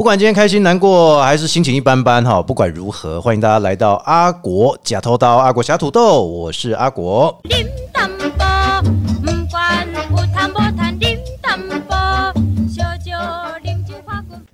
不管今天开心难过还是心情一般般哈，不管如何，欢迎大家来到阿国假偷刀，阿国侠土豆，我是阿国。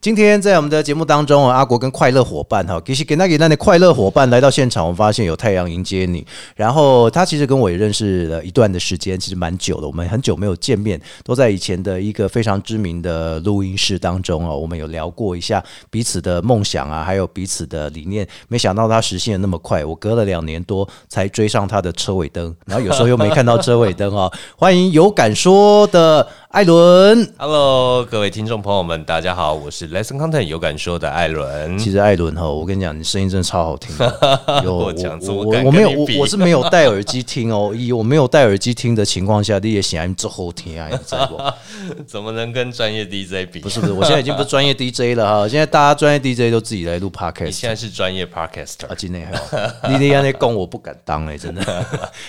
今天在我们的节目当中啊，阿国跟快乐伙伴哈，其实给那给那的快乐伙伴来到现场，我发现有太阳迎接你。然后他其实跟我也认识了一段的时间，其实蛮久的，我们很久没有见面，都在以前的一个非常知名的录音室当中哦，我们有聊过一下彼此的梦想啊，还有彼此的理念。没想到他实现的那么快，我隔了两年多才追上他的车尾灯，然后有时候又没看到车尾灯哦。欢迎有感说的艾伦。Hello，各位听众朋友们，大家好，我是 Lesson Content 有感说的艾伦。其实艾伦哈，我跟你讲，你声音真的超好听的。有我讲怎么我敢我没有我我是没有戴耳机听哦，以我没有戴耳机听的情况下，你也显然之后听啊，你知道不？怎么能跟专业 DJ 比？不是不是，我现在已经不是专业 DJ 了哈，现在大家专业 DJ 都自己来录 podcast 现在是专业 Podcaster 啊，。今天还有你你那供我不敢当哎、真的。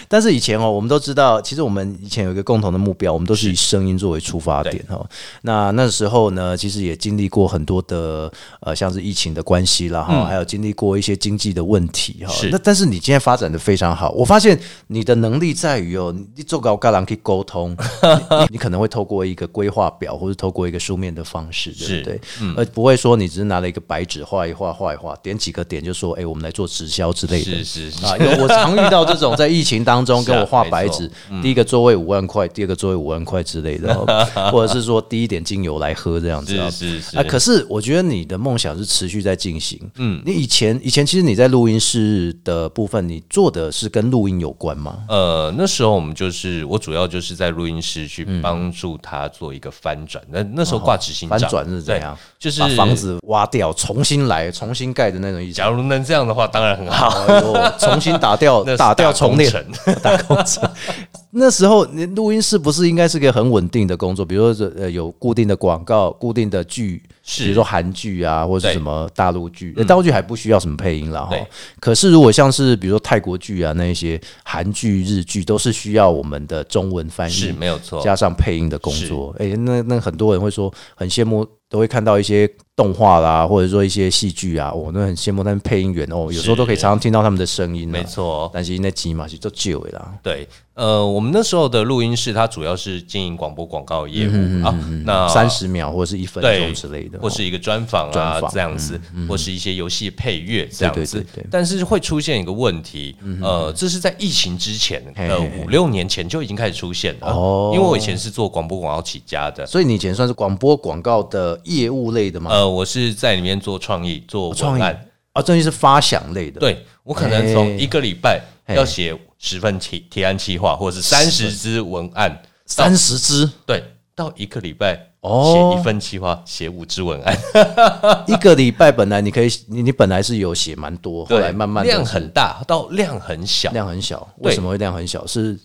但是以前哦，我们都知道，其实我们以前有一个共同的目标，我们都是以声音作为出发点哈。那那时候呢，其实也经历过很多的呃，像是疫情的关系啦哈，还有经历过一些经济的问题哈。是那但是你今天发展的非常好，我发现你的能力在于哦，你做高高人可以沟通，你可能会透过一个规划表，或者透过一个书面的方式，对是不对？而不会说你只是拿了一个白纸画一画画一画，点几个点就说，哎、我们来做直销之类的。是是是，啊，因为我常遇到这种在疫情当中跟我画白纸 第一个座位五万块，第二个座位五万块之类的哦，或者是说滴一点精油来喝这样子啊。是是是啊，可是我觉得你的梦想是持续在进行。嗯，你以前以前其实你在录音室的部分，你做的是跟录音有关吗？呃，那时候我们就是我主要就是在录音室去帮助他做一个翻转。那那时候挂执行长，翻转是怎样？就是把房子挖掉，重新来，重新盖的那种意思。假如能这样的话，当然很好。哦，重新打掉 打掉重练 打工程。那时候你录音室不是应该是个很稳定的工作？比如说呃有固定的广告、固定的剧，比如说韩剧啊，或者什么大陆剧。呃大陆剧还不需要什么配音了哈。可是如果像是比如说泰国剧啊那一些韩剧、日剧，都是需要我们的中文翻译是译没有错，加上配音的工作。哎、那那很多人会说很羡慕，都会看到一些动画啦，或者说一些戏剧啊，我、都很羡慕他们配音员哦，有时候都可以常常听到他们的声音、啊。没错。但是那集嘛是做旧的啦。对，呃，我们那时候的录音室，它主要是经营广播广告业务啊，那三十秒或者是一分钟之类的，或是一个专访啊这样子，或是一些游戏配乐这样子。但是会出现一个问题，呃，这是在疫情之前，呃，嘿嘿嘿五六年前就已经开始出现了。哦因为我以前是做广播广告起家的，所以你以前算是广播广告的业务类的吗？呃，我是在里面做创意、做创案。啊，这是发想类的。，对我可能从一个礼拜要写十份提提案计划，或者是三十支文案，三十支，对，到一个礼拜哦写一份计划，写五支文案，一个礼拜本来你可以，你你本来是有写蛮多，后来慢慢量很大到量很小。量很小，为什么会量很小？是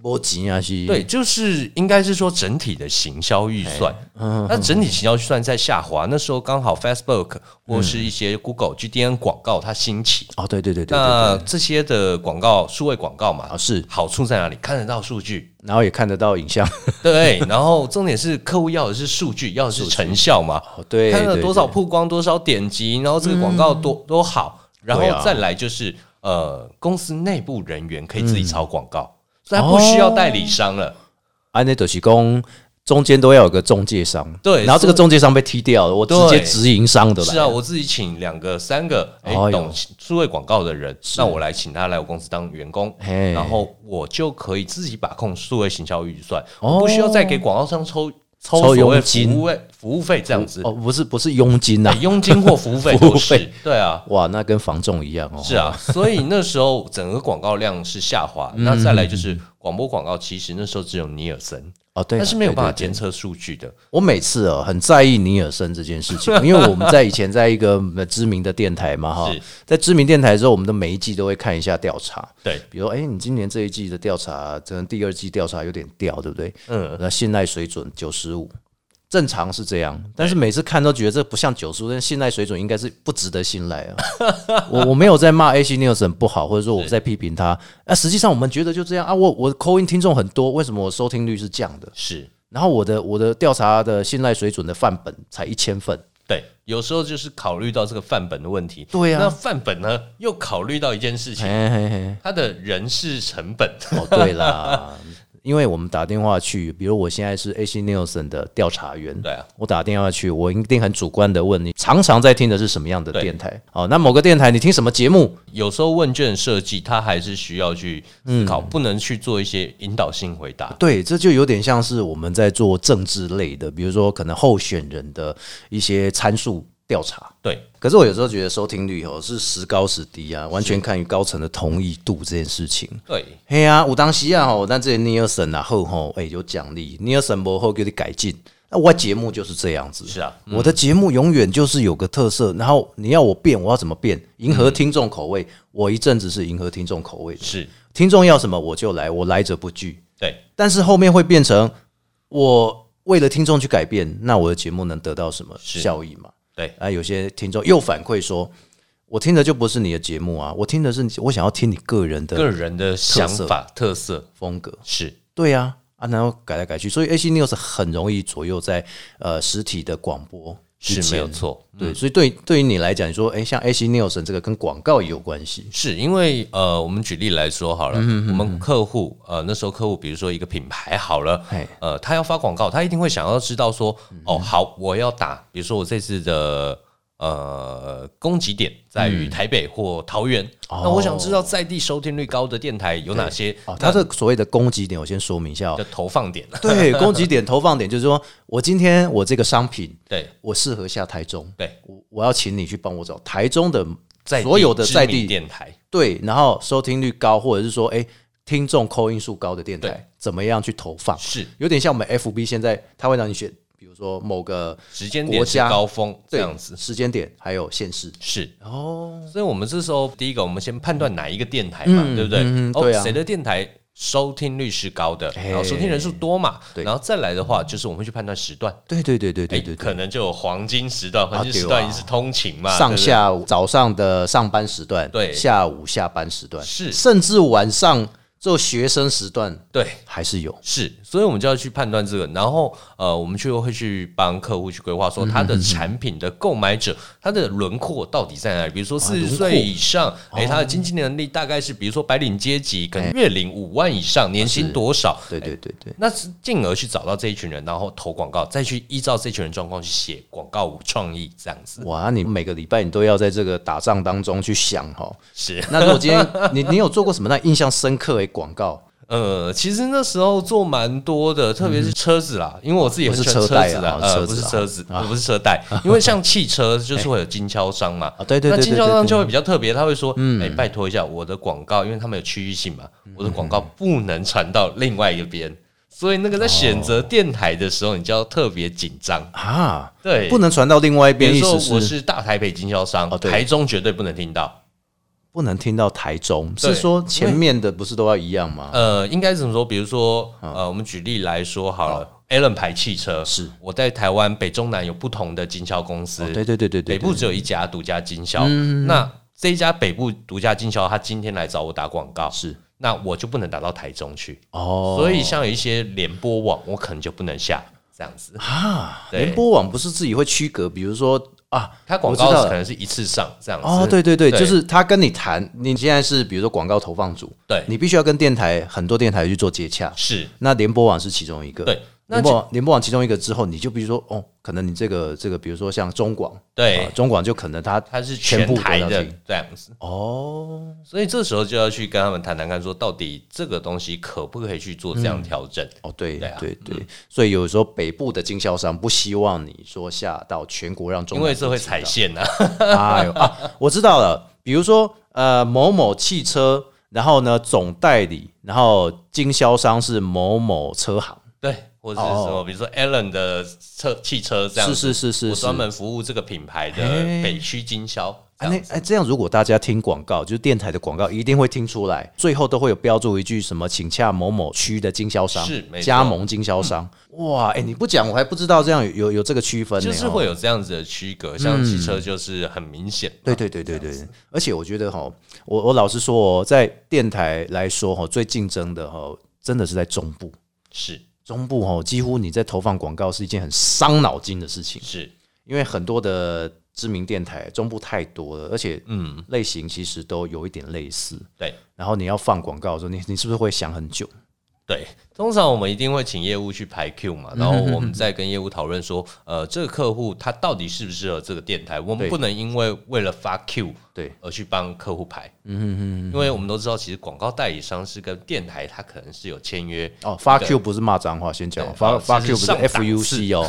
波及啊，是？对，就是应该是说整体的行销预算，嗯那整体行销预算在下滑，那时候刚好 Facebook 或是一些 Google、GDN 广告它兴起，哦，对对对对对那对，这些的广告数位广告嘛啊，是，好处在哪里？看得到数据，然后也看得到影像，对，然后重点是客户要的是数据，要的是成效嘛，哦对，看了多少曝光，多少点击，然后这个广告多多好，然后再来就是呃，公司内部人员可以自己炒广告，所以他不需要代理商了。安内德西公中间都要有个中介商，对然后这个中介商被踢掉了，我直接直营商的了，是啊，我自己请两个、三个哎哎呦懂数位广告的人，那我来请他来我公司当员工，然后我就可以自己把控数位行销预算，哦我不需要再给广告商抽抽抽所谓服佣金服务费这样子，哦，不是不是佣金呐哎，佣金或服务费 服务都是费。对啊。哇，那跟房仲一样哦，是啊，所以那时候整个广告量是下滑，那再来就是广播广告，其实那时候只有尼尔森，哦对啊，但是没有办法监测数据的。我每次哦很在意尼尔森这件事情，因为我们在以前在一个呃知名的电台嘛哈，在知名电台之后，我们的每一季都会看一下调查，对，比如哎、你今年这一季的调查，可能第二季调查有点掉，对不对？嗯，那信赖水准九十五，正常是这样，但是每次看都觉得这不像九十五，但信赖水准应该是不值得信赖啊。我我没有在骂 AC Nielsen 不好，或者说我在批评他，啊，实际上我们觉得就这样啊。我我扣音听众很多，为什么我收听率是降的？是然后我的我的调查的信赖水准的范本才一千份，对，有时候就是考虑到这个范本的问题。对啊那范本呢，又考虑到一件事情，嘿嘿嘿，它的人事成本。哦，对啦，因为我们打电话去，比如我现在是 AC Nielsen 的调查员，对啊，我打电话去，我一定很主观的问你，常常在听的是什么样的对电台？哦，那某个电台你听什么节目？有时候问卷设计，它还是需要去思考，不能去做一些引导性回答。对，这就有点像是我们在做政治类的，比如说可能候选人的一些参数调查。对，可是我有时候觉得收听率哦是时高时低啊，完全看于高层的同意度这件事情。对，嘿啊，有当时啊吼，但这尼尔森啊后吼，哎、有奖励，尼尔森不后给你改进。那我节目就是这样子，是啊我的节目永远就是有个特色，然后你要我变，我要怎么变？迎合听众口味，我一阵子是迎合听众口味的，是，听众要什么我就来，我来者不拒。对，但是后面会变成我为了听众去改变，那我的节目能得到什么效益嘛？对，啊，有些听众又反馈说，我听的就不是你的节目啊，我听的是我想要听你个人的个人的想法特色风格。是。对呀、啊，然后改来改去，所以 AC News 很容易左右在呃实体的广播。之是间没有错。对，所以对对于你来讲，你说，哎，像 AC News 这个跟广告也有关系，是因为呃，我们举例来说好了，嗯我们客户呃那时候客户，比如说一个品牌好了，呃，他要发广告，他一定会想要知道说，嗯哦，好，我要打，比如说我这次的。呃，供给点在于台北或桃园。那我想知道在地收听率高的电台有哪些？哦，它的所谓的供给点，我先说明一下哦就。投放点。对，供给点、投放点，就是说我今天我这个商品，对我适合下台中，对，我我要请你去帮我找台中的在所有的在地电台，对，然后收听率高，或者是说，哎，听众扣音数高的电台，怎么样去投放？是有点像我们 FB 现在，他会让你选，比如说某个时间点高峰这对样子。时间点，还有县市。是。哦，所以我们这时候第一个，我们先判断哪一个电台嘛，对不对？对啊。谁的电台收听率是高的，哎然后收听人数多嘛，对。然后再来的话，就是我们会去判断时段。对对对对对哎对，对，可能就有黄金时段，黄金时段也是通勤嘛，上下午早上的上班时段，对。下午下班时段，是。甚至晚上做学生时段对。还是有。是，所以我们就要去判断这个，然后呃，我们就会去帮客户去规划，说他的产品的购买者，他的轮廓到底在哪里？比如说四十岁以上，诶，他的经济能力大概是，比如说白领阶级，可能月领五万以上，年薪多少？对对对对，那是进而去找到这一群人，然后投广告，再去依照这群人状况去写广告创意，这样子哇，你每个礼拜你都要在这个打仗当中去想哈。是。那如果今天你你有做过什么让印象深刻的广告？呃，其实那时候做蛮多的，特别是车子啦，因为我自己很喜欢不是车贷啊子的，哦呃，不是车子，呃不是车贷，因为像汽车就是会有经销商嘛，啊对对对那经销商就会比较特别，他会说，哎，拜托一下，我的广告，因为他们有区域性嘛，我的广告不能传到另外一边，所以那个在选择电台的时候，你就要特别紧张，啊，对，不能传到另外一边，比如说我是大台北经销商台中绝对不能听到。不能听到台中，是说前面的不是都要一样吗？呃，应该怎么说？比如说，呃，我们举例来说好了，Allen 牌汽车是我在台湾北中南有不同的经销公司，哦对对对对对，北部只有一家独家经销。那这一家北部独家经销，他今天来找我打广告，是那我就不能打到台中去。哦，所以像有一些联播网，我可能就不能下这样子。啊，联播网不是自己会区隔，比如说啊，他广告可能是一次上这样子。哦，对对对，对。就是他跟你谈，你现在是比如说广告投放组，对。你必须要跟电台很多电台去做接洽，是，那联播网是其中一个，对。那联播网联播网其中一个之后，你就比如说哦，可能你这个这个，比如说像中广，对啊，中广就可能它它是全台的这样子。哦，所以这时候就要去跟他们谈谈看，说到底这个东西可不可以去做这样调整？哦，对对啊对对，所以有时候北部的经销商不希望你说下到全国让中因为这会踩线呐、哎呦啊，我知道了，比如说呃某某汽车，然后呢总代理，然后经销商是某某车行，对，或者是什比如说 Allen 的车汽车这样子，是是是是专门服务这个品牌的北区经销，这哎，哎，这样如果大家听广告，就是电台的广告，一定会听出来，最后都会有标注一句什么，请洽某某区的经销商，是加盟经销商。哇，哎，你不讲我还不知道这样有有有这个区分呢，就是哦会有这样子的区隔，像汽车就是很明显嘛，对对对对对，而且我觉得哈，我我老实说哦，在电台来说哈，最竞争的哈，真的是在中部。是中部哦，几乎你在投放广告是一件很伤脑筋的事情，是，因因为很多的知名电台中部太多了，而且嗯。类型其实都有一点类似。对。然后你要放广告的时候，你你是不是会想很久？对，通常我们一定会请业务去排 Q 嘛，然后我们再跟业务讨论说，呃，这个客户他到底适不适合这个电台，我们不能因为为了发 Q 对，而去帮客户排，嗯嗯嗯，因为我们都知道，其实广告代理商是跟电台，他可能是有签约哦，发 Q 不是骂脏话，先讲对发发 Q 不是 F U C 哦，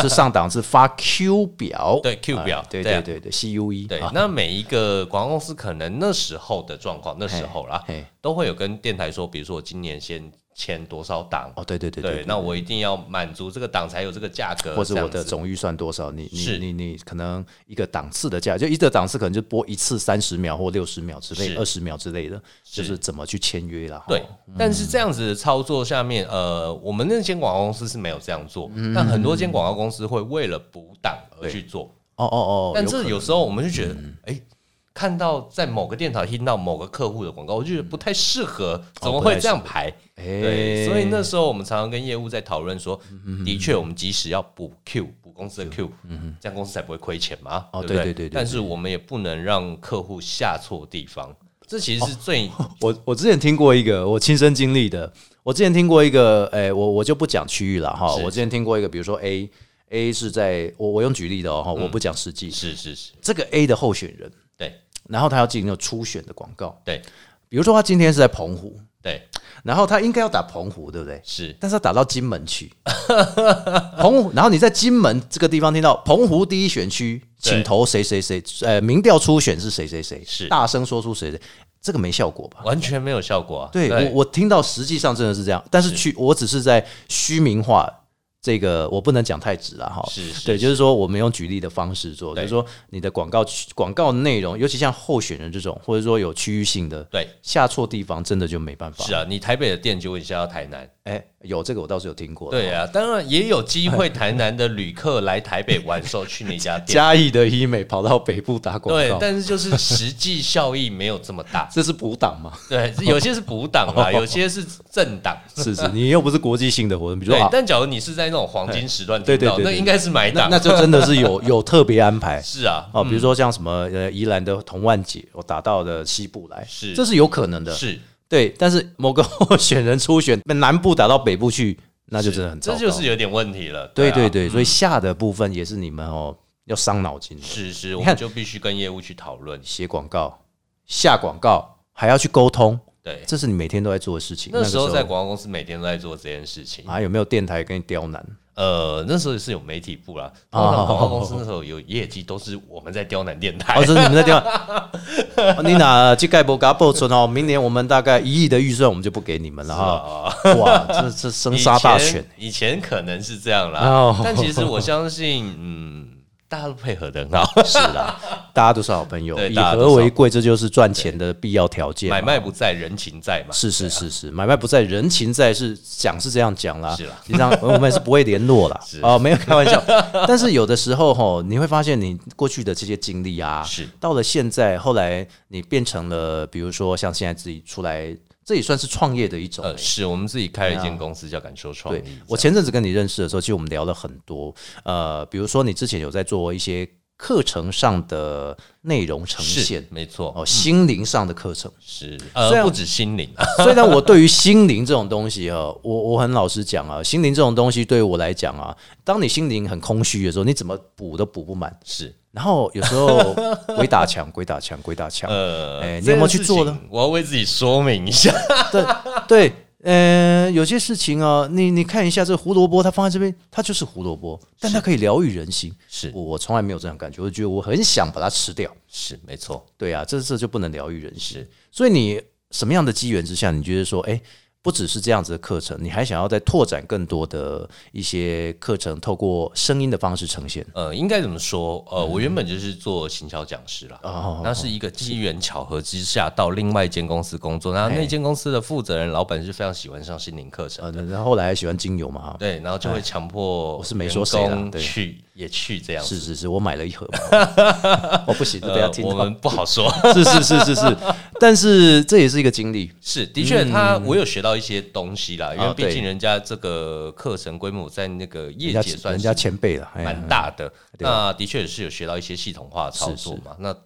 是上档次发 Q 表，对 Q 表哎对对啊。对对对，C U E，对啊，那每一个广告公司可能那时候的状况，那时候啦，都会有跟电台说，比如说我今年先签多少档，哦，对对对对，那我一定要满足这个档才有这个价格，或者我的总预算多少？你你你你可能一个档次的价，就一个档次可能就播一次三十秒或六十秒之类、二十秒之类的，就是怎么去签约啦。对哈，但是这样子的操作下面，呃，我们那间广告公司是没有这样做，嗯。但很多间广告公司会为了补档而去做。哦哦哦，但可能。嗯这有时候我们就觉得，哎、看到在某个电台听到某个客户的广告，我就觉得不太适合，怎么会这样排？哎对，所以那时候我们常常跟业务在讨论说，嗯的确，我们即使要补 Q，补公司的 Q，这样公司才不会亏钱嘛。哦对不对对对对对但是我们也不能让客户下错地方，这其实是最我我之前听过一个我亲身经历的，我之前听过一个，哎、我我就不讲区域了哈。我之前听过一个，比如说 A A 是在我我用举例的哦，我不讲实际，是是是，这个 A 的候选人，对然后他要进行初选的广告，对。比如说他今天是在澎湖，对。然后他应该要打澎湖，对不对？是，但是他打到金门去，澎湖，然后你在金门这个地方听到澎湖第一选区，对请投谁谁谁，呃，民调初选是谁谁谁，是。大声说出谁谁，这个没效果吧？完全没有效果啊。对我我听到实际上真的是这样，但是。去我只是在虚名化这个，我不能讲太直了哈。是是对，就是说我们用举例的方式做，就对是说你的广告广告内容，尤其像候选人这种，或者说有区域性的，对下错地方真的就没办法。是啊，你台北的店就问一下到台南。哎，有这个我倒是有听过。对啊，当然也有机会，台南的旅客来台北玩的时候去那家店。嘉义的医美跑到北部打广告对，但是就是实际效益没有这么大。这是补档吗？对，有些是补档啦，有些是正档。是是，你又不是国际性的活动，比如说但假如你是在那种黄金时段听到，对对对对那应该是买档。那那就真的是有有特别安排。是啊，哦，比如说像什么呃宜兰的童万姐，我打到的西部来，是这是有可能的。是，对，但是某个候选人初选南部打到北部去，那就真的很糟糕这。就是有点问题了。啊对对对，所以下的部分也是你们哦要伤脑筋的，是是，我看们就必须跟业务去讨论。写广告、下广告还要去沟通，对，这是你每天都在做的事情。那时候在广告公司每天都在做这件事情。啊有没有电台跟你刁难？呃，那时候是有媒体部啦，哦通常广告公司那时候有业绩都是我们在刁难电台哦，。是你们在刁难。哦你拿去盖博给他报存哦，明年我们大概一亿的预算，我们就不给你们了哈。哇，这这生杀大权。以前可能是这样啦，哦但其实我相信，嗯，大家都配合的很好，是啦，大家都是好朋友，以和为贵，这就是赚钱的必要条件。买卖不在人情在嘛。是是是是，买卖不在人情在，是讲是这样讲啦。是啦实际上我们是不会联络啦。是哦，没有开玩笑。但是有的时候吼，你会发现你过去的这些经历啊，是到了现在，后来你变成了，比如说像现在自己出来，这也算是创业的一种、呃，是我们自己开了一间公司叫感受创对意。我前阵子跟你认识的时候，其实我们聊了很多，呃，比如说你之前有在做一些课程上的内容呈现，没错，哦，心灵上的课程。是呃不止心灵啊，虽然我对于心灵这种东西啊，我我很老实讲啊，心灵这种东西对于我来讲啊，当你心灵很空虚的时候，你怎么补都补不满。是然后有时候鬼打墙，鬼打墙，鬼打墙。呃，哎你有没有去做呢？我要为自己说明一下，对对，呃，有些事情啊，你你看一下这个胡萝卜，它放在这边，它就是胡萝卜，但它可以疗愈人心。是我我从来没有这样感觉，我觉得我很想把它吃掉。是没错，对啊，这这就不能疗愈人心。所以你什么样的机缘之下，你觉得说，哎，不只是这样子的课程，你还想要再拓展更多的一些课程，透过声音的方式呈现？呃，应该怎么说？呃，我原本就是做行销讲师啦，哦那是一个机缘巧合之下到另外一间公司工作，然后那间公司的负责人老板是非常喜欢上心灵课程，呃，然后后来还喜欢精油嘛，哈。对，然后就会强迫我是没说谁去也去这样。是是是，我买了一盒嘛，我不行，就被他呃，听。我们不好说，是是是是是，但是这也是一个经历。是的确，他我有学到到一些东西啦，因为毕竟人家这个课程规模在那个业界算是人家前辈了，蛮大的。那的确也是有学到一些系统化的操作嘛。那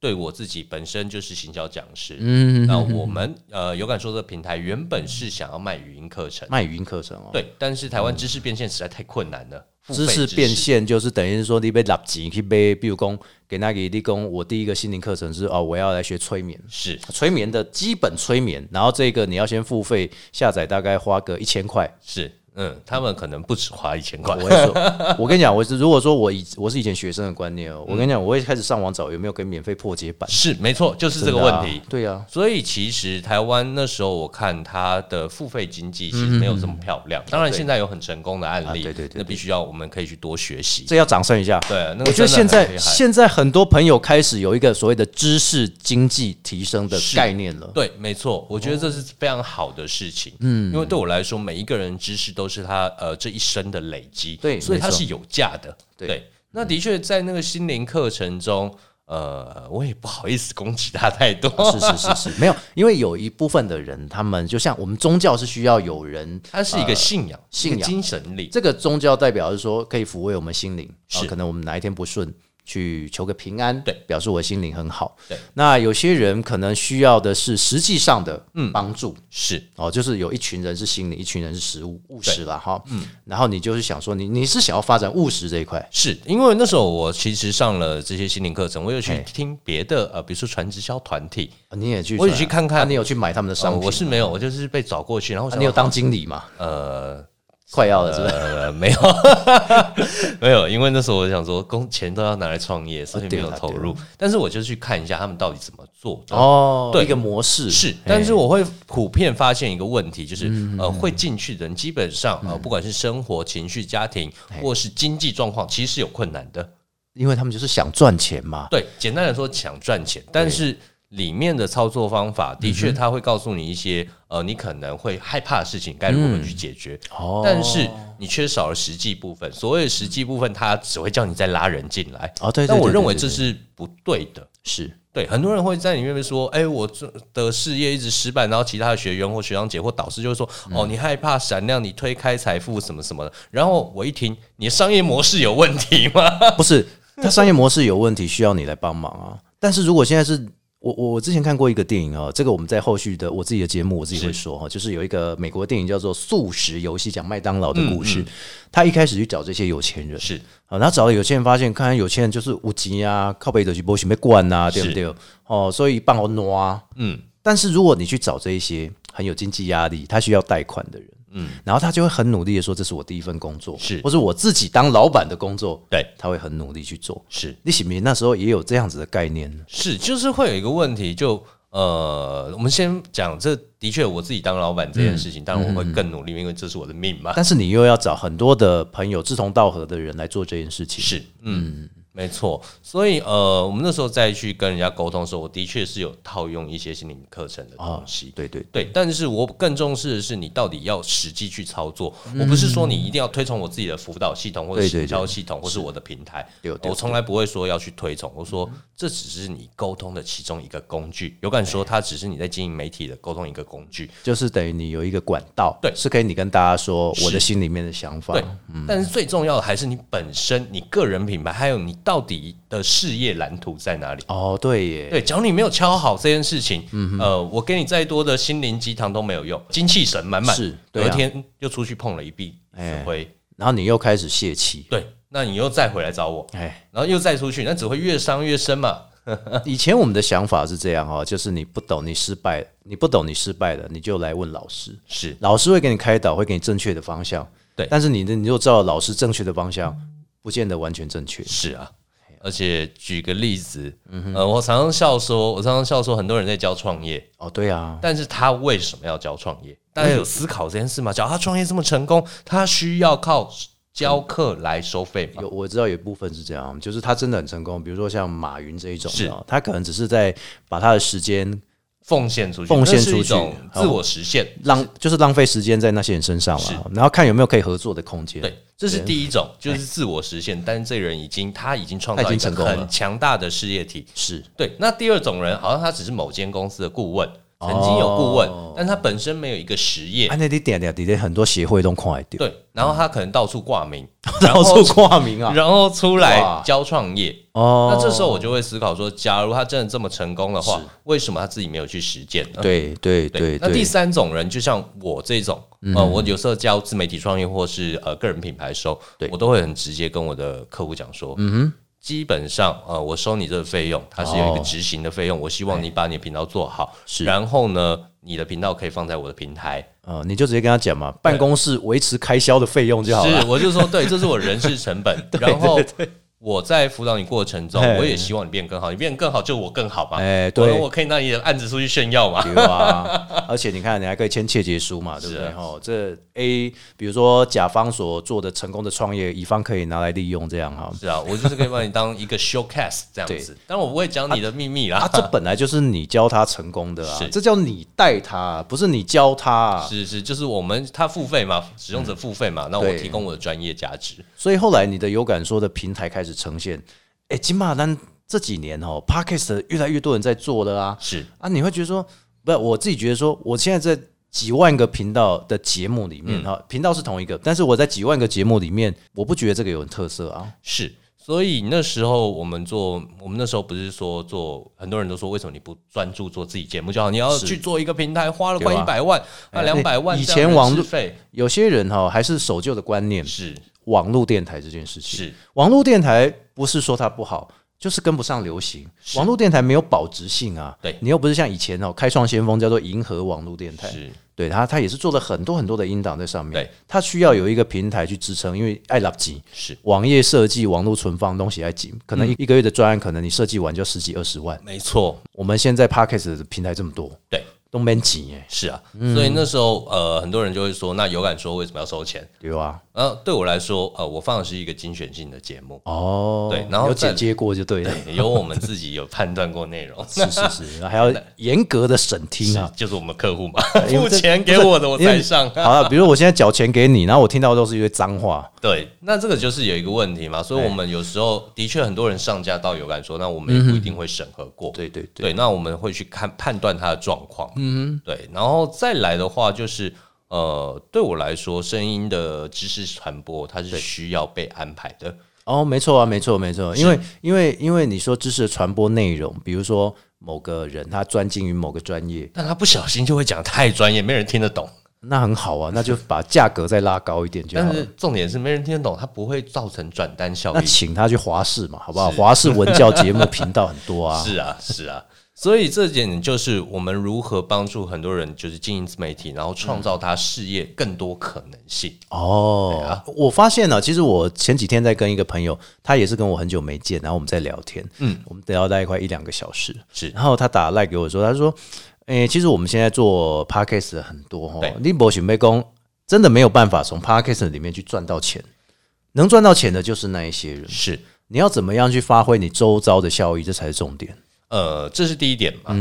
对我自己本身就是行销讲师，嗯，那我们呃有感说这个平台原本是想要卖语音课程，卖语音课程哦，对，但是台湾知识变现实在太困难了，付知识变现就是等于是说你被 lap 钱去被，比如讲给那个立功，我第一个心灵课程是哦，我要来学催眠，是。催眠的基本催眠，然后这个你要先付费下载，大概花个一千块。是，嗯，他们可能不止花一千块。我，会说，我跟你讲，我是如果说我以我是以前学生的观念哦，我跟你讲，我会开始上网找有没有给免费破解版，是没错，就是这个问题。对啊，所以其实台湾那时候我看它的付费经济其实没有这么漂亮，当然现在有很成功的案例，啊对对对对。那必须要我们可以去多学习。这要掌声一下。对，那个我觉得现在现在很多朋友开始有一个所谓的知识经济提升的概念了。对，没错，我觉得这是非常好的事情。嗯，因为对我来说，每一个人知识都是他呃这一生的累积，对所以它是有价的。对。那的确在那个心灵课程中，呃，我也不好意思攻击他太多，是是是是，没有，因为有一部分的人，他们就像我们宗教是需要有人，它是一个信仰，信仰。精神力。这个宗教代表是说可以抚慰我们心灵，是。啊可能我们哪一天不顺，去求个平安，对，表示我心灵很好。对，那有些人可能需要的是实际上的帮助。是。哦，就是有一群人是心灵，一群人是实物务实了哈。嗯，然后你就是想说你你是想要发展务实这一块，是。因为那时候我其实上了这些心灵课程，我有去听别的呃，比如说传直销团体，啊你也去，我也去看看啊你有去买他们的商呃品，我是没有，我就是被找过去，然后你有当经理吗？呃快要了，是不是？呃，没有，没有，因为那时候我想说，工钱都要拿来创业，所以没有投入。但是我就去看一下他们到底怎么做。哦，对一个模式是，但是哎我会普遍发现一个问题，就是嗯呃，会进去的人基本上呃，不管是生活、情绪、家庭，哎或是经济状况，其实是有困难的。因为他们就是想赚钱嘛。对，简单来说，想赚钱，但是里面的操作方法的嗯确，它会告诉你一些呃，你可能会害怕的事情该如何去解决。哦但是你缺少了实际部分，所谓的实际部分，它只会叫你再拉人进来。哦，对，对但我认为这是不对的。是对，很多人会在里面说：“哎、我这的事业一直失败。”然后其他的学员或学长姐或导师就会说：“嗯哦，你害怕闪亮，你推开财富什么什么的。”然后我一听，你的商业模式有问题吗？不是，他商业模式有问题，需要你来帮忙啊。但是如果现在是我我我之前看过一个电影哦，这个我们在后续的我自己的节目我自己会说哈，就是有一个美国电影叫做《素食游戏》，讲麦当劳的故事。他一开始去找这些有钱人，是啊，然后找了有钱人，发现看看有钱人就是无极啊，靠背的去波西被灌啊，对不对？哦，所以帮我挪啊。嗯，但是如果你去找这一些很有经济压力，他需要贷款的人，嗯，然后他就会很努力的说，这是我第一份工作，是。或是我自己当老板的工作，对，他会很努力去做。是。李喜明那时候也有这样子的概念。呢，是，就是会有一个问题，就呃，我们先讲，这的确我自己当老板这件事情，当然我会更努力，因为这是我的命嘛。但是你又要找很多的朋友志同道合的人来做这件事情，是，嗯，没错。所以呃，我们那时候再去跟人家沟通的时候，我的确是有套用一些心理课程的东西。对对对，但是我更重视的是你到底要实际去操作。嗯我不是说你一定要推崇我自己的辅导系统或者对对行销系统或是我的平台，我从来不会说要去推崇。我说这只是你沟通的其中一个工具。有敢说它只是你在经营媒体的沟通一个工具。就是等于你有一个管道，对是可以你跟大家说我的心里面的想法，对，但是最重要的还是你本身、你个人品牌，还有你到底的事业蓝图在哪里。哦，对耶，对，只要你没有敲好这件事情，嗯呃，我给你再多的心灵鸡汤都没有用，精气神满满，是隔啊。有一天又出去碰了一壁哎。死灰，然后你又开始泄气，对，那你又再回来找我，哎，然后又再出去，那只会越伤越深嘛。以前我们的想法是这样哈，就是你不懂，你失败，你不懂，你失败了，你就来问老师，是。老师会给你开导，会给你正确的方向。对。但是你的你就照老师正确的方向，不见得完全正确。是啊，而且举个例子，嗯呃，我常常笑说，我常常笑说，很多人在教创业，哦，对啊，但是他为什么要教创业？大家有思考这件事吗？假如他创业这么成功，他需要靠教课来收费吗？有我知道有一部分是这样，就是他真的很成功，比如说像马云这一种是哦，他可能只是在把他的时间奉献出去，奉献出去自我实现。浪，就是浪费时间在那些人身上是了，然后看有没有可以合作的空间。对，这是第一种，就是自我实现。但是这人已经他已经创造他已一个很强大的事业体。是对，那第二种人好像他只是某间公司的顾问，曾经有顾问，哦。但他本身没有一个实业。啊，，那你点点点点很多协会都看得到，对，然后他可能到处挂名，到处挂名啊。然后出哇。来教创业。哦。那这时候我就会思考说，假如他真的这么成功的话是，为什么他自己没有去实践呢？对对对那第，三种人，就像我这种，呃，我有时候教自媒体创业或是呃个人品牌的时候对，我都会很直接跟我的客户讲说，嗯哼，基本上呃，我收你这个费用，它是有一哦个执行的费用，我希望你把你的频道做好，是。然后呢，你的频道可以放在我的平台，呃，你就直接跟他讲嘛，办公室维持开销的费用就好是，了。我就说，对，这是我人事成本，然后。我在辅导你过程中，我也希望你变更好，你变更好就我更好嘛。哎对我我可以拿你的案子出去炫耀嘛。对啊，而且你看，你还可以签切结书嘛，对不对？哈，这 A，比如说甲方所做的成功的创业，乙方可以拿来利用，这样哈。是啊，我就是可以把你当一个 showcase 这样子，但我不会讲你的秘密啦。啊，这本来就是你教他成功的啊是，这叫你带他，不是你教他啊。是是，就是我们他付费嘛，使用者付费嘛，那我提供我的专业价值。所以后来你的有感说的平台开始呈现，哎，金马丹这几年哦，Podcast 越来越多人在做了啊。是。啊，你会觉得说，不是我自己觉得说，我现在在几万个频道的节目里面哈，频道是同一个，但是我在几万个节目里面，我不觉得这个有特色啊。是，所以那时候我们做，我们那时候不是说做，很多人都说为什么你不专注做自己节目就好？你要去做一个平台，花了快一百万，那哎两百万以前网费。有些人哈还是守旧的观念，是。网络电台这件事情。是。网络电台不是说它不好，就是跟不上流行。是。网络电台没有保值性啊，对。你又不是像以前哦，开创先锋叫做银河网络电台，是对他，他也是做了很多很多的音档在上面，对，他需要有一个平台去支撑，因为爱拉挤。是，网页设计、网络存放东西爱紧，可嗯能一一个月的专案，可能你设计完就十几二十万。没错，我们现在的平台这么多，对。都没挤耶，是啊，嗯。所以那时候呃，很多人就会说，那有感说为什么要收钱？对对我来说，呃，我放的是一个精选性的节目，哦，对然后有剪接过就对了，有我们自己有判断过内容，是是是，还要 严格的审听啊。就是我们客户嘛，付钱给我的我才上。好了，比如我现在缴钱给你，然后我听到的都是一些脏话，对，那这个就是有一个问题嘛，所以哎我们有时候的确很多人上架到有感说，那我们也不一定会审核过。对对对，对，那我们会去看判断他的状况。嗯，对，然后再来的话就是。呃，对我来说，声音的知识传播它是需要被安排的。哦，没错啊，没错没错，因为因为因为你说知识的传播内容，比如说某个人他专精于某个专业，但他不小心就会讲太专业，没人听得懂。那很好啊，那就把价格再拉高一点就好了但是。重点是没人听得懂，它不会造成转单效那应。请他去华视嘛，好不好？华视文教节目频道很多啊。是啊，是啊。所以这点就是我们如何帮助很多人，就是经营自媒体，然后创造他事业更多可能性。哦，啊。我发现了，其实我前几天在跟一个朋友，他也是跟我很久没见，然后我们在聊天，嗯，我们聊大概快一两个小时，是。然后他打赖给我说，他说，诶、其实我们现在做 podcast 的很多哦对，你博准备工真的没有办法从 podcast 里面去赚到钱，能赚到钱的就是那一些人，是，你要怎么样去发挥你周遭的效益，这才是重点。呃，这是第一点嘛。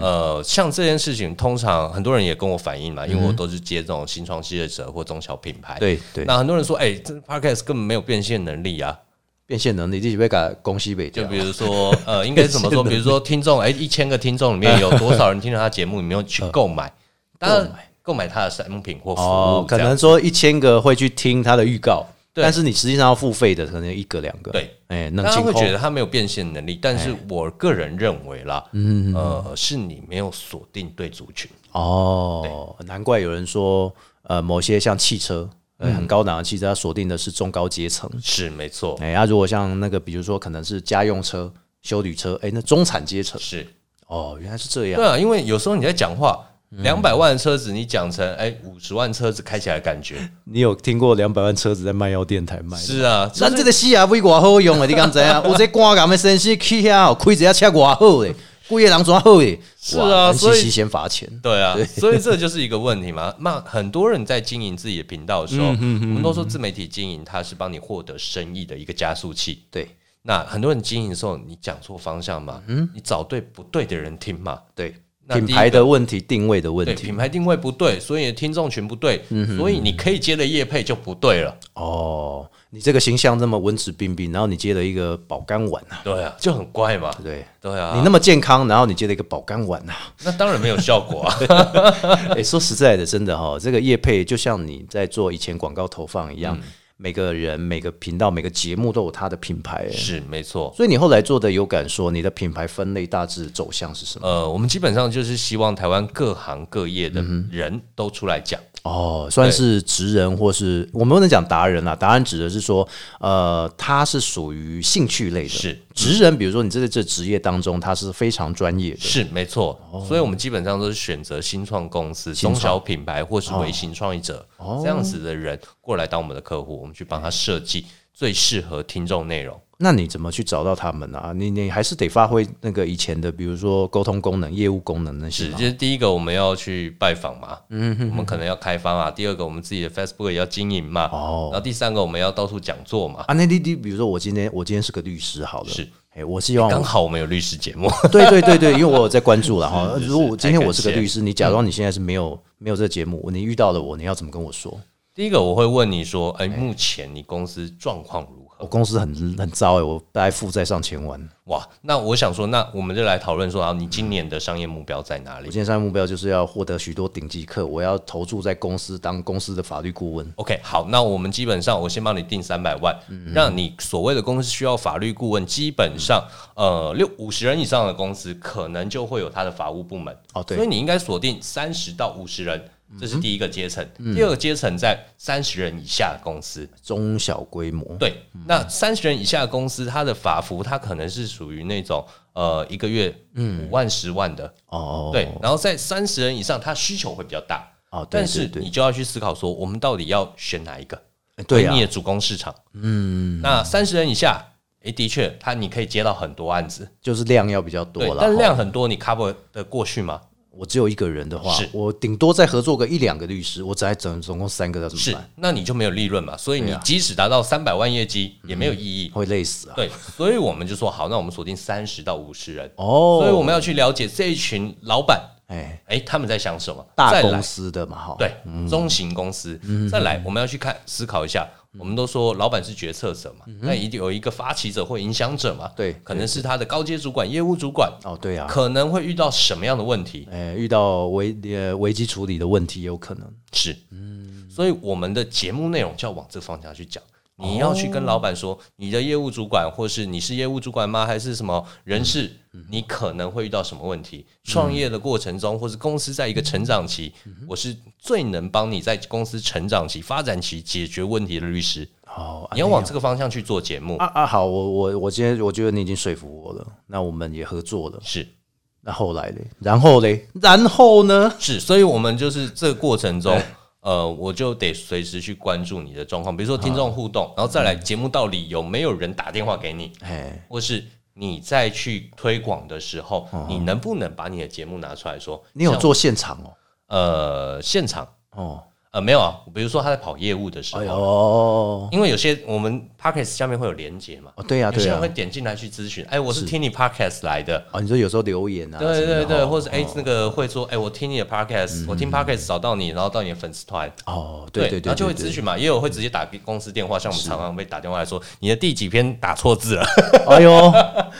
呃，像这件事情，通常很多人也跟我反映嘛，因为我都是接这种新创企业者或中小品牌。，对对，那很多人说，哎、这 podcast 根本没有变现能力啊。变现能力，你是被给公西北就比如说，呃，应该怎么说？比如说，听众，哎、一千个听众里面有多少人听了他节目，你没有去 购买？当然，购买他的产品或服务、哦，可能说一千个会去听他的预告，对但是你实际上要付费的可能一个两个。对，哎，能大家清空会觉得他没有变现能力，但是我个人认为啦，嗯，呃，是你没有锁定对族群。哦，难怪有人说，呃，某些像汽车，呃，嗯很高档的汽车，它锁定的是中高阶层。是没错，哎，啊，如果像那个，比如说可能是家用车、修旅车，哎，那中产阶层。是哦，原来是这样对。啊，因为有时候你在讲话，嗯两百万的车子你讲成哎五十万车子开起来的感觉，你有听过两百万车子在卖药电台卖？是啊，咱这个死啊，为偌好用的，你敢知啊？我这光感的绅士去遐，开一下车偌好诶，规个人抓好诶？是啊所以西先罚钱。对啊，所以这就是一个问题嘛。那很多人在经营自己的频道的时候，嗯我们都说自媒体经营它是帮你获得生意的一个加速器。对那很多人经营的时候，你讲错方向嘛，嗯你找对不对的人听嘛，对，品牌的问题、定位的问题对品。牌定位不对，所以听众群不对，嗯所以你可以接的业配就不对了。哦，你这个形象那么文质彬彬，然后你接了一个保肝丸啊，对啊，就很怪嘛对。对？啊，你那么健康，然后你接了一个保肝丸啊，那当然没有效果啊。哎、说实在的，真的哈、这个业配就像你在做以前广告投放一样，嗯每个人、每个频道、每个节目都有它的品牌、哎是没错。所以你后来做的有感说，你的品牌分类大致走向是什么？呃，我们基本上就是希望台湾各行各业的人都出来讲。哦，算是职人，或是我们不能讲达人啦。达人指的是说，呃，他是属于兴趣类的。是职人，比如说你这个这职业当中，他是非常专业的。是没错，所以我们基本上都是选择新创公司、中小品牌或是微型创业者、这样子的人过来当我们的客户，我们去帮他设计最适合听众内容。那你怎么去找到他们啊？你你还是得发挥那个以前的，比如说沟通功能、业务功能那些是，嘛。就是第一个我们要去拜访嘛，嗯，我们可能要开发嘛。第二个我们自己的 Facebook 也要经营嘛，哦然后第三个我们要到处讲座嘛。啊，那你你比如说我今天我今天是个律师，好了，是，哎，我希望刚我好我们有律师节目，对对对对，因为我有在关注了哈。如果今天我是个律师，你假装你现在是没有没有这个节目，你遇到了我，你要怎么跟我说？第一个我会问你说，哎，目前你公司状况如何？我公司很很糟哎，我大概负债上千万。哇，那我想说，那我们就来讨论说，啊，你今年的商业目标在哪里我今年商业目标就是要获得许多顶级客，我要投注在公司当公司的法律顾问。？OK，好，那我们基本上我先帮你定三百万，嗯让你所谓的公司需要法律顾问，基本上呃六五十人以上的公司可能就会有他的法务部门。哦对所以你应该锁定三十到五十人。这是第一个阶层，嗯。第二个阶层在三十人以下的公司，中小规模，对，那三十人以下的公司，它的法服它可能是属于那种呃一个月五万十万的，哦，对，然后在三十人以上，它需求会比较大，哦，对但是对对。你就要去思考说，我们到底要选哪一个？哎对啊。你，的主攻市场，嗯，那三十人以下，诶，的确，他你可以接到很多案子，就是量要比较多，了。但量很多，你 cover 的过去吗？我只有一个人的话是，我顶多再合作个一两个律师，我只还总总共三个，要怎么是办？，那你就没有利润嘛，所以你即使达到三百万业绩也没有意义。会累死啊！对，所以我们就说好，那我们锁定三十到五十人，哦，所以我们要去了解这一群老板，哎，哎，他们在想什么？大公司的嘛，哈，对，中型公司。再来，我们要去看思考一下。我们都说老板是决策者嘛，那一定有一个发起者或影响者嘛，对可能是他的高阶主管、业务主管，哦，对啊，可能会遇到什么样的问题？哎，遇到危呃危机处理的问题有可能。是，嗯所以我们的节目内容就要往这个方向去讲。你要去跟老板说，你的业务主管，或是你是业务主管吗？还是什么人事？你可能会遇到什么问题？创业的过程中，或是公司在一个成长期，我是最能帮你在公司成长期、发展期解决问题的律师。哦，你要往这个方向去做节目，啊啊，好，我我我今天我觉得你已经说服我了，那我们也合作了。是那后来嘞？然后嘞？然后呢？是，所以我们就是这个过程中。呃，我就得随时去关注你的状况，比如说听众互动，然后再来节目到底有没有人打电话给你，哎，或是你再去推广的时候，你能不能把你的节目拿出来说？你有做现场哦？呃现场。哦，呃没有啊？比如说他在跑业务的时候，哎，因为有些我们 podcast 下面会有连接嘛，哦，对呀、对呀、有些人会点进来去咨询，哎，我是听你 podcast 来的。哦，你说有时候留言啊，对对对，或者哎哦，那个会说，哎，我听你的 podcast，我听 podcast 找到你，然后到你的粉丝团，哦，对对对，然后就会对咨询。嘛，也有会直接打给公司电话，像我们常常被打电话来说，你的第几篇打错字了，哎呦，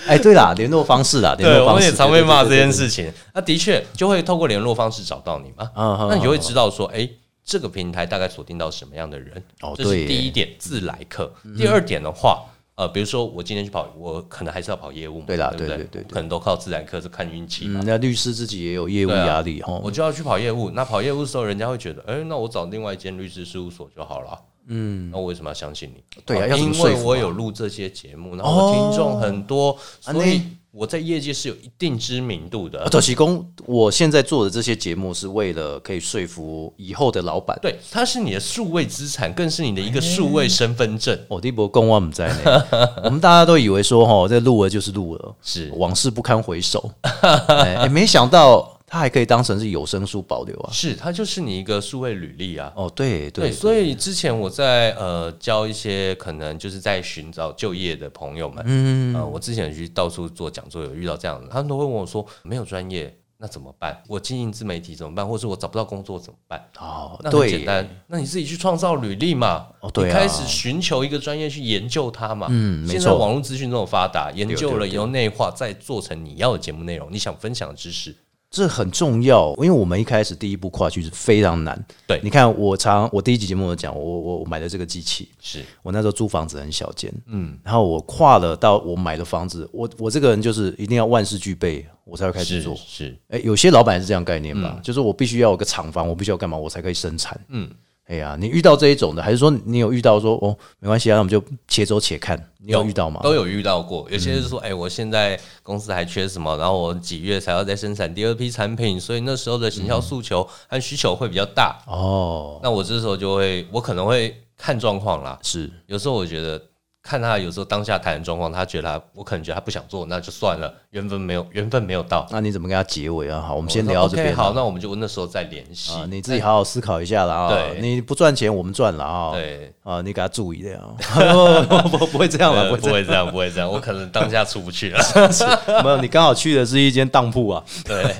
哎，对啦，联络方式啦，联络方式们也常被骂这件。事情。那的确就会透过联络方式找到你嘛，那你就会知道说，哎，这个平台大概锁定到什么样的人。这是哦对耶嗯第一点，自来客。第二点的话。呃，比如说我今天去跑，我可能还是要跑业务嘛，对啦对不对对可能都靠自然客，是看运气嘛。嗯，那律师自己也有业务压力哈。我就要去跑业务，那跑业务的时候，人家会觉得，哎、那我找另外一间律师事务所就好了。嗯，那我为什么要相信你？啊对因为我有录这些节目，然后我听众很多，啊所以那我在业界是有一定知名度的。特提供我现在做的这些节目是为了可以说服以后的老板。对，它是你的数位资产，更是你的一个数位身份证。我地博公我们在内，我们大家都以为说哈，这录了就是录了，是往事不堪回首。哎，欸没想到它还可以当成是有声书保留啊。是，它就是你一个数位履历啊。哦，对对，对，所以之前我在呃教一些可能就是在寻找就业的朋友们，嗯，呃，我之前去到处做讲座，有遇到这样的，他们都会问我说没有专业，那怎么办？我经营自媒体怎么办？或是我找不到工作怎么办？哦，那很对简单，那你自己去创造履历嘛。哦对啊你开始寻求一个专业去研究它嘛。嗯没现在错网络资讯这么发达，研究了以后内化，再做成你要的节目内容，你想分享的知识。这很重要，因为我们一开始第一步跨去是非常难。对你看我常我第一集节目有讲，我我我买的这个机器，是，我那时候租房子很小间，嗯，然后我跨了到我买的房子，我我这个人就是一定要万事俱备，我才会开始做。是，哎、有些老板是这样概念吧，就是我必须要有个厂房，我必须要干嘛，我才可以生产。嗯，哎呀，你遇到这一种的，还是说你有遇到说哦，没关系啊，那我们就且走且看。你有遇到吗？都有遇到过。有些是说，哎、我现在公司还缺什么，然后我几月才要再生产第二批产品，所以那时候的行销诉求和需求会比较大。哦，那我这时候就会，我可能会看状况啦。是有时候我觉得看他有时候当下谈的状况，他觉得他我可能觉得他不想做，那就算了，缘分没有缘分没有到。那你怎么跟他结尾啊？好，我们先聊到这 OK，边。好，那我们就那时候再联系。啊，你自己好好思考一下了啊！对你不赚钱，我们赚了啊！对，啊，你给他注意点啊！不不不会这样了，呃不会这样，不会这样，我可能当下出不去了。没有，你刚好去的是一间当铺啊，对，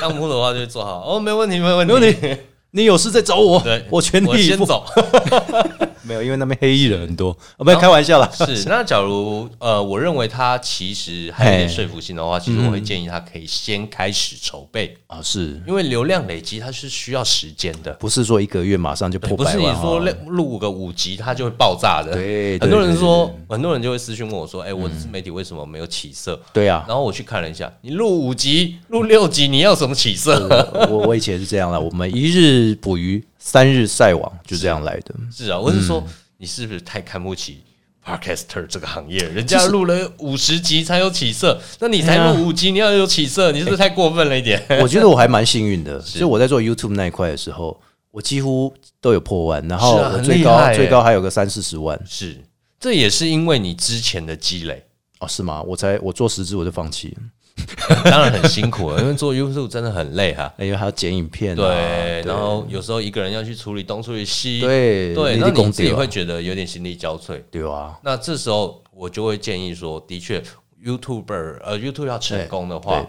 当铺的话就做好，哦，没问题，没问题，没问题。你有事再找我，对，我全力以赴。先走。没有，因为那边黑衣人很多，我没有开玩笑啦。是，那假如呃，我认为他其实还有点说服性的话，其实我会建议他可以先开始筹备，啊，是因为流量累积它是需要时间的。不是说一个月马上就破不是你？说录录个五集它就会爆炸的。对对很多人说，很多人就会私讯问我说：“哎，我的自媒体为什么没有起色对啊？”，然后我去看了一下，你录五集、录六集，你要什么起色？我我以前是这样的，我们一日捕鱼，三日晒网，就这样来的。是啊，我是说，你是不是太看不起 podcaster 这个行业？人家录了五十集才有起色，那你才录五集，你要有起色，你是不是太过分了一点？我觉得我还蛮幸运的，所以我在做 YouTube 那一块的时候，我几乎都有破万，然后我最高、最高还有个三四十万是，这也是因为你之前的积累，哦，是吗？我才我做十支我就放弃了，当然很辛苦了，因为做 YouTube 真的很累哈。因为还要剪影片、啊，对，然后有时候一个人要去处理东处理西，对对，那你自己会觉得有点心力交瘁。对啊，那这时候我就会建议说，的确，YouTuber 呃 YouTube 要成功的对话，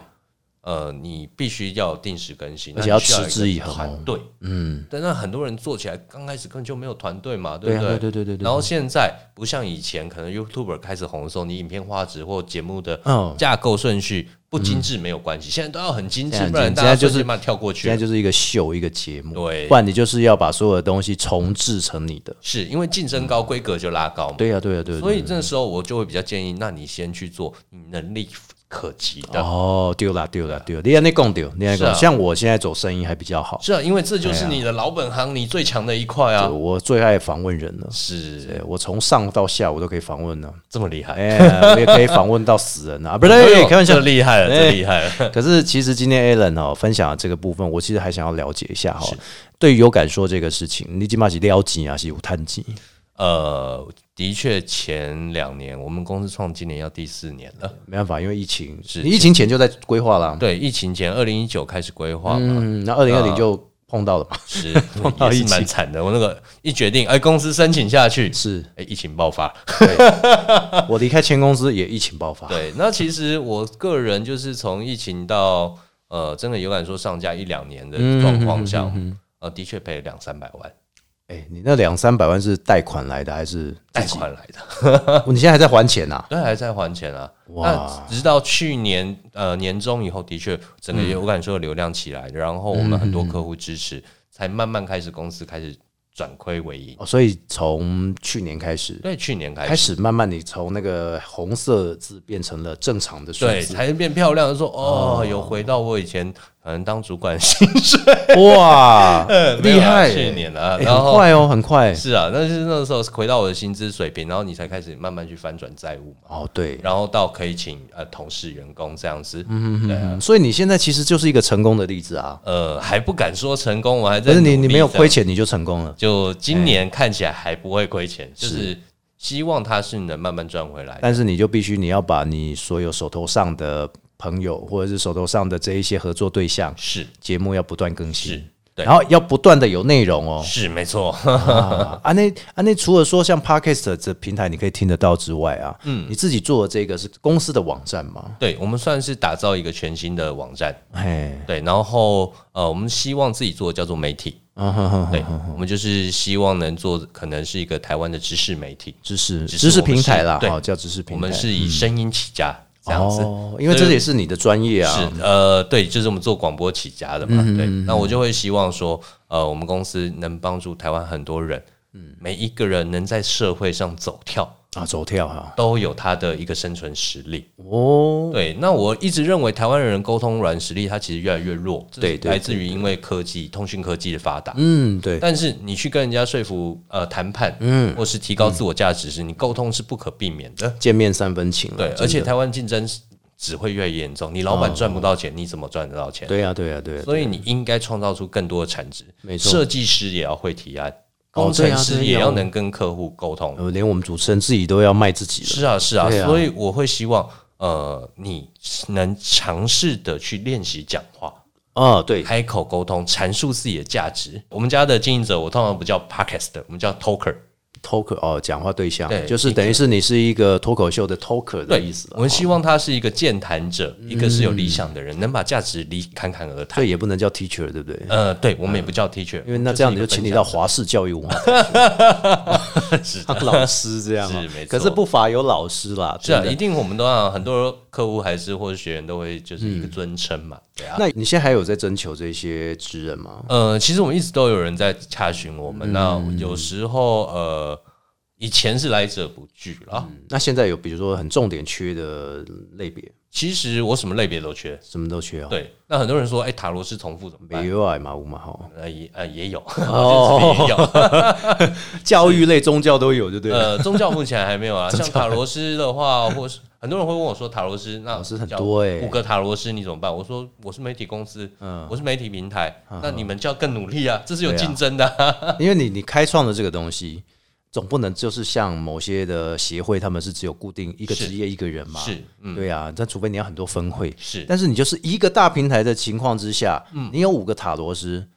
呃，你必须要定时更新，而且要持之以恒哦团队。嗯，但那很多人做起来刚开始根本就没有团队嘛，对对啊，不对？对对对对对。然后现在不像以前，可能 YouTuber 开始红的时候，你影片画质或节目的嗯架构顺序不精致没有关系，现在都要很精致不然大家就是瞬间把它跳过去现在。就是一个秀一个节目，对不然你就是要把所有的东西重制成你的。是因为竞争高，规格就拉高嘛。对呀、对呀、对呀、所以这时候我就会比较建议，那你先去做你能力可及的。哦，丢啦丢啦丢啦，你看那共丢，你看是啊像我现在走生意还比较好，是啊，因为这就是你的老本行，你最强的一块啊。我最爱访问人了。是我从上到下我都可以访问呢，这么厉害，哎、我也可以访问到死人啊，不是、哎呦开玩笑这。厉害了，厉害了。可是其实今天 Alan 哦分享的这个部分，我其实还想要了解一下哈。对于有感说这个事情，你起码是了解啊，是有探级呃，的确，前两年我们公司创今年要第四年了。没办法，因为疫情，是疫情前就在规划了。对，疫情前二零一九开始规划嘛，嗯，那二零二零就碰到了嘛，是 到也是疫情蛮惨的。我那个一决定，哎，公司申请下去，是哎，疫情爆发。我离开前公司也疫情爆发，对，那其实我个人就是从疫情到呃，真的有敢说上架一两年的状况下，呃，的确赔了两三百万哎、你那两三百万是贷款来的还是贷款来的，哦你现在还在还钱呐、对，还在还钱啊。哇那直到去年呃年中以后，的确整个有感说流量起来，然后我们很多客户支持，才慢慢开始公司开始转亏为盈。哦，所以从去年开始，对，去年开开始。始慢慢你从那个红色字变成了正常的数对，字，才变漂亮。说哦，有回到我以前可能当主管薪水，哇，厉害、去年了，哎然后很快哦，很快。是啊，但是那时候回到我的薪资水平，然后你才开始慢慢去翻转债务嘛，哦，对，然后到可以请呃同事、员工这样子，对啊，嗯，所以你现在其实就是一个成功的例子啊。呃，还不敢说成功，我还但是你你没有亏钱你就成功了，就今年看起来还不会亏钱，就是希望它是能慢慢赚回来。但是你就必须你要把你所有手头上的朋友或者是手头上的这一些合作对象是节目要不断更新是，，对然后要不断的有内容哦。是没错。啊，啊那啊那除了说像 Podcast 这平台你可以听得到之外啊，嗯，你自己做的这个是公司的网站吗？对，我们算是打造一个全新的网站。哎，对，然后呃，我们希望自己做的叫做媒体。对，我们就是希望能做，可能是一个台湾的知识媒体。知识知识平台啦，是对，叫知识平台。我们是以声音起家这样子。哦，因为这也是你的专业啊，是呃，对，就是我们做广播起家的嘛，对。那我就会希望说，呃，我们公司能帮助台湾很多人，每一个人能在社会上走跳，啊，走跳哈，都有它的一个生存实力。哦，对，那我一直认为台湾人沟通软实力，它其实越来越弱，对对来自于因为科技、通讯科技的发达。嗯，对，但是你去跟人家说服、呃谈判，嗯，或是提高自我价值时，你沟通是不可避免的。见面三分情，对，而且台湾竞争只会越来越严重，你老板赚不到钱，你怎么赚得到钱？对呀，对呀，对呀，所以你应该创造出更多的产值。没错设计师也要会提案，哦工程师也要能跟客户沟通。呃，连我们主持人自己都要卖自己了，是啊，是啊，啊所以我会希望，呃，你能尝试的去练习讲话，哦，对，开口沟通，阐述自己的价值。我们家的经营者，我通常不叫 podcast，我们叫 talker。Talker 哦，讲话对象对就是等于是你是一个脱口秀的 talker 的意思，我们希望他是一个健谈者，嗯一个是有理想的人，能把价值理侃侃而所谈。以也不能叫 teacher，对不对？呃，对我们也不叫 teacher，因为那这样你就请你到华氏教育文化 是当老师这样啊，是没错。可是不乏有老师啦，是啊，一定我们都要很多客户还是或者学员都会就是一个尊称嘛，对啊。那你现在还有在征求这些职人吗？呃，其实我们一直都有人在查询我嗯。们，那有时候呃，以前是来者不拒啦。那现在有比如说很重点缺的类别，其实我什么类别都缺，什么都缺哦，对。那很多人说，哎，塔罗斯重复怎么办没？有啊，马五嘛哈，呃也呃也有，哦 也有。教育类、宗教都有，对不对？呃，宗教目前还没有啊。像塔罗斯的话，或是很多人会问我说，塔罗斯那老师很叫多欸五个塔罗斯你怎么办？我说我是媒体公司，嗯我是媒体平台，那你们就要更努力啊，这是有竞争的啊。因为你你开创了这个东西，总不能就是像某些的协会，他们是只有固定一个职业一个人嘛，是，嗯，对啊，但除非你要很多分会，是，但是你就是一个大平台的情况之下，你有五个塔罗师，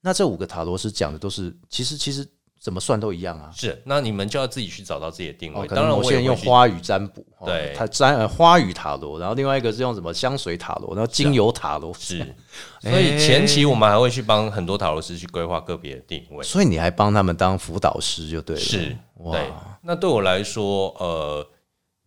那这五个塔罗师讲的都是，其实其实怎么算都一样啊。是，那你们就要自己去找到自己的定哦，位。可当然，我也会去花语占卜，哦对他占呃花语塔罗，然后另外一个是用什么香水塔罗，然后精油塔罗，是，所以前期我们还会去帮很多塔罗师去规划个别的定位。所以你还帮他们当辅导师就对了。是，哇对。那对我来说，呃，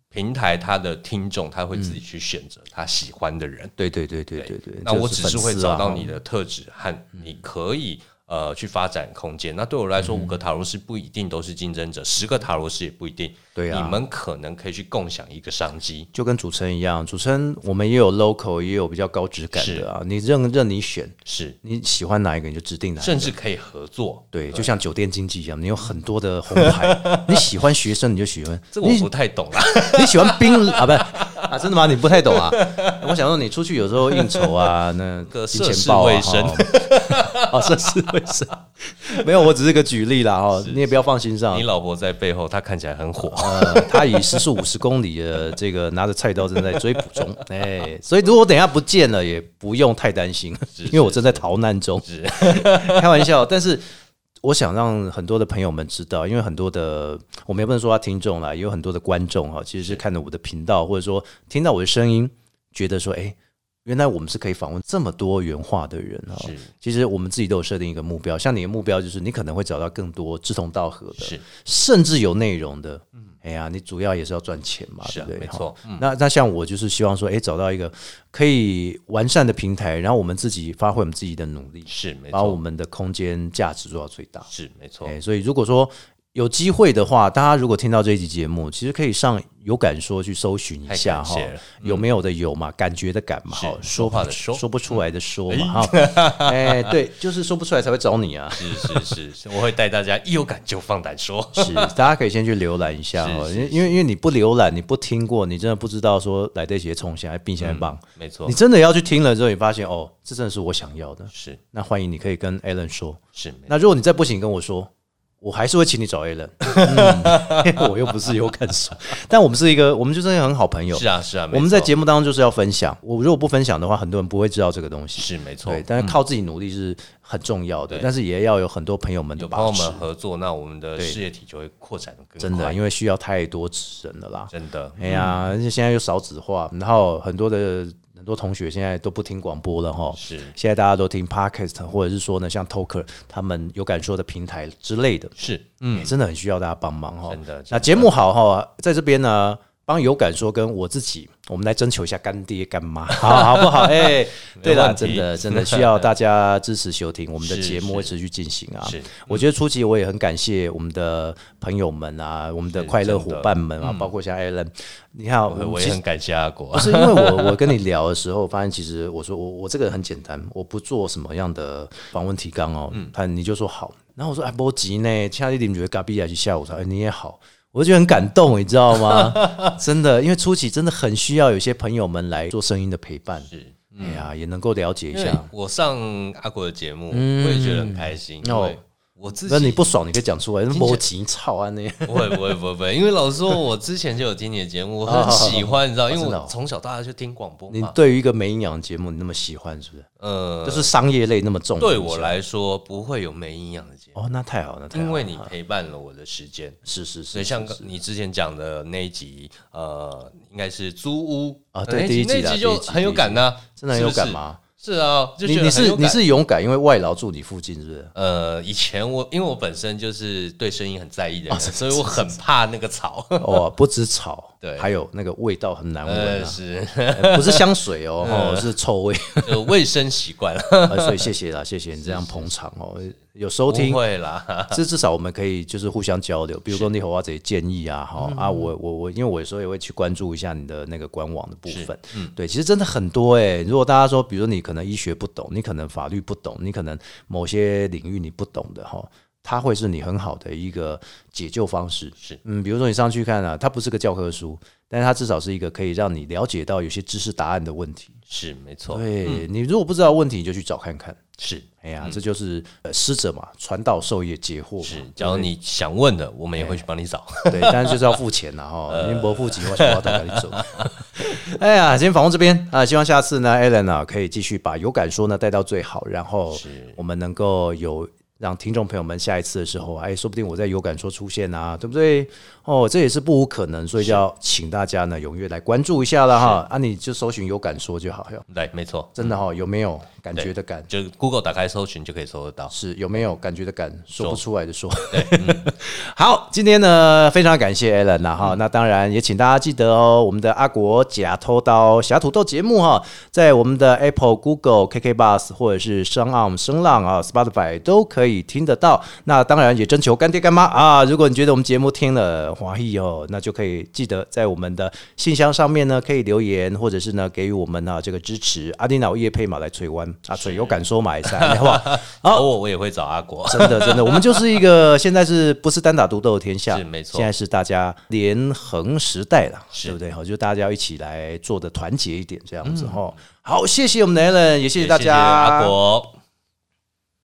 平台它的听众他会自己去选择他喜欢的人。对对对对对对。那我就只是会找到你的特质和你可以呃去发展空间。那对我来说，五个塔罗师不一定都是竞争者，十个塔罗师也不一定。对啊你们可能可以去共享一个商机。就跟主持人一样，主持人我们也有 local，也有比较高质感的啊。你任任你选，是，你喜欢哪一个你就指定哪一个。甚至可以合作。对，就像酒店经济一样，你有很多的红牌，你喜欢学生你就喜欢，这我不太懂啦。你喜欢冰啊？不是啊，真的吗？你不太懂啊？我想说，你出去有时候应酬啊，那个金涉世钱豹啊，未深哈 哦，涉世未深，没有，我只是个举例啦，哈，你也不要放心上你。老婆在背后，她看起来很火。呃，他以时速五十公里的这个拿着菜刀正在追捕中，哎，所以如果等一下不见了，也不用太担心，因为我正在逃难中。开玩笑，但是我想让很多的朋友们知道，因为很多的我们也不能说他听众啦，也有很多的观众哈，其实是看着我的频道，或者说听到我的声音，觉得说，哎、原来我们是可以访问这么多元化的人啊是。其实我们自己都有设定一个目标，像你的目标就是你可能会找到更多志同道合的，是甚至有内容的。哎呀，你主要也是要赚钱嘛，是啊对不对？没错哈那那像我就是希望说，哎，找到一个可以完善的平台，然后我们自己发挥我们自己的努力，是没把我，们的空间价值做到最大。是没错哎、。所以如果说有机会的话，大家如果听到这一集节目，其实可以上有感说去搜寻一下哈有没有的有嘛，感觉的感嘛，是哈，说话的说说不出来的说嘛，哈，哎，对，就是说不出来才会找你啊。是是是是，我会带大家一有感就放胆说。是，大家可以先去浏览一下哦，因为因为因为你不浏览，你不听过，你真的不知道说来这些冲下来并起来棒。没错你，真的要去听了之后，你发现哦，这真的是我想要的。是那欢迎你可以跟 Alan 说。是那如果你再不行跟我说，我还是会请你找 A 人，嗯、因 为我又不是有感说，但我们是一个，我们就是一个很好朋友。是啊是啊，我们在错节目当中就是要分享，我如果不分享的话，很多人不会知道这个东西。是没错。对，，但是靠自己努力是很重要的，对。但是也要有很多朋友们的有朋友把持。们合作，那我们的事业体就会扩展的更真的，快。因为需要太多纸人了啦。真的。哎呀，而且现在又少纸化，然后很多的很多同学现在都不听广播了哈。是。现在大家都听 podcast，或者是说呢，像 Talker 他们有感说的平台之类的，是。嗯，真的很需要大家帮忙哈。真的真的。那节目好哈，在这边呢，帮有感说跟我自己，我们来征求一下干爹干妈，好好不好？哎，对了，真的真的需要大家支持收听，我们的是节目会是持续进行啊。是，我觉得初期我也很感谢我们的朋友们啊，我们的快乐伙伴们啊，包括像 Alan，你看我也很感谢阿国。不，是因为我 我跟你聊的时候，发现其实我说我我这个人很简单，我不做什么样的访问提纲哦，他你就说好，然后我说哎波吉呢，亲爱的你们觉得嘎比亚去下午茶，哎你也好。我就觉得很感动，你知道吗？真的，因为初期真的很需要有些朋友们来做声音的陪伴，是。哎呀，也能够了解一下。我上阿国的节目，我也觉得很开心，因哦为我自那你不爽，你可以讲出来。那听起来波吉操啊那，不会不会不会不会，因为老实说，我之前就有听你的节目，我哦很 喜欢，你知道，因为我从小到大就听广播嘛。你对于一个没营养的节目，你那么喜欢，是不是？呃，就是商业类那么重的对，我来说不会有没营养的节目，哦，那太好，那太好，因为你陪伴了我的时间。是是是，所以像你之前讲的那一集，呃，应该是租屋啊对第一集啦那集就很有感呐，真的很有感？吗？是啊，就你你是你是勇敢，因为外劳住你附近，是不是？呃，以前我因为我本身就是对声音很在意的人，所以我很怕那个草。哦，不止草，对。还有那个味道很难闻是。呃不是香水哦，哦是臭味，就卫生习惯。了，呃所以谢谢啦，谢谢你这样捧场哦，有收听不。会啦。这至少我们可以就是互相交流，比如说你和我这些建议啊，哈嗯啊，我我我，因为我有时候也会去关注一下你的那个官网的部分，嗯，对，其实真的很多哎、如果大家说，比如你可能医学不懂，你可能法律不懂，你可能某些领域你不懂的哈，它会是你很好的一个解救方式。是嗯，比如说你上去看啊，它不是个教科书，但是它至少是一个可以让你了解到有些知识答案的问题。是没错，对、你如果不知道问题，你就去找看看。是哎呀，这就是呃师者嘛，传道授业解惑嘛。是。假如你想问的，我们也会去帮你找。对，但是就是要付钱了哈，您不付钱，我想我带你走。哎呀，今天访问这边啊，希望下次呢，Alan 啊可以继续把有感说呢带到最好，然后我们能够有让听众朋友们下一次的时候，哎，说不定我在有感说出现啊，对不对？哦，这也是不无可能，所以就要请大家呢踊跃来关注一下了哈。啊，你就搜寻有感说就好，哟对，没错，真的哈，有没有感觉的感？就 Google 打开搜寻就可以搜得到。是有没有感觉的感，说不出来的说。好，今天呢非常感谢 Alan 啦哈，那当然也请大家记得哦，我们的阿国假偷刀侠土豆节目哈，在我们的 Apple、Google、KK Bus 或者是声浪声浪啊 Spotify 都可以听得到。那当然也征求干爹干妈啊，如果你觉得我们节目听了华裔哦，那就可以记得在我们的信箱上面呢可以留言，或者是呢给予我们啊这个支持。阿丁老叶配马来吹湾 啊，吹有敢说马来赛，好不好？好，我我也会找阿国。真的真的，我们就是一个现在是不是单打独斗的天下？是没错现在是大家连横时代了，是对不对？好，就大家一起来做的团结一点，这样子哈。好，谢谢我们的 Allen，也谢谢大家，谢谢阿国。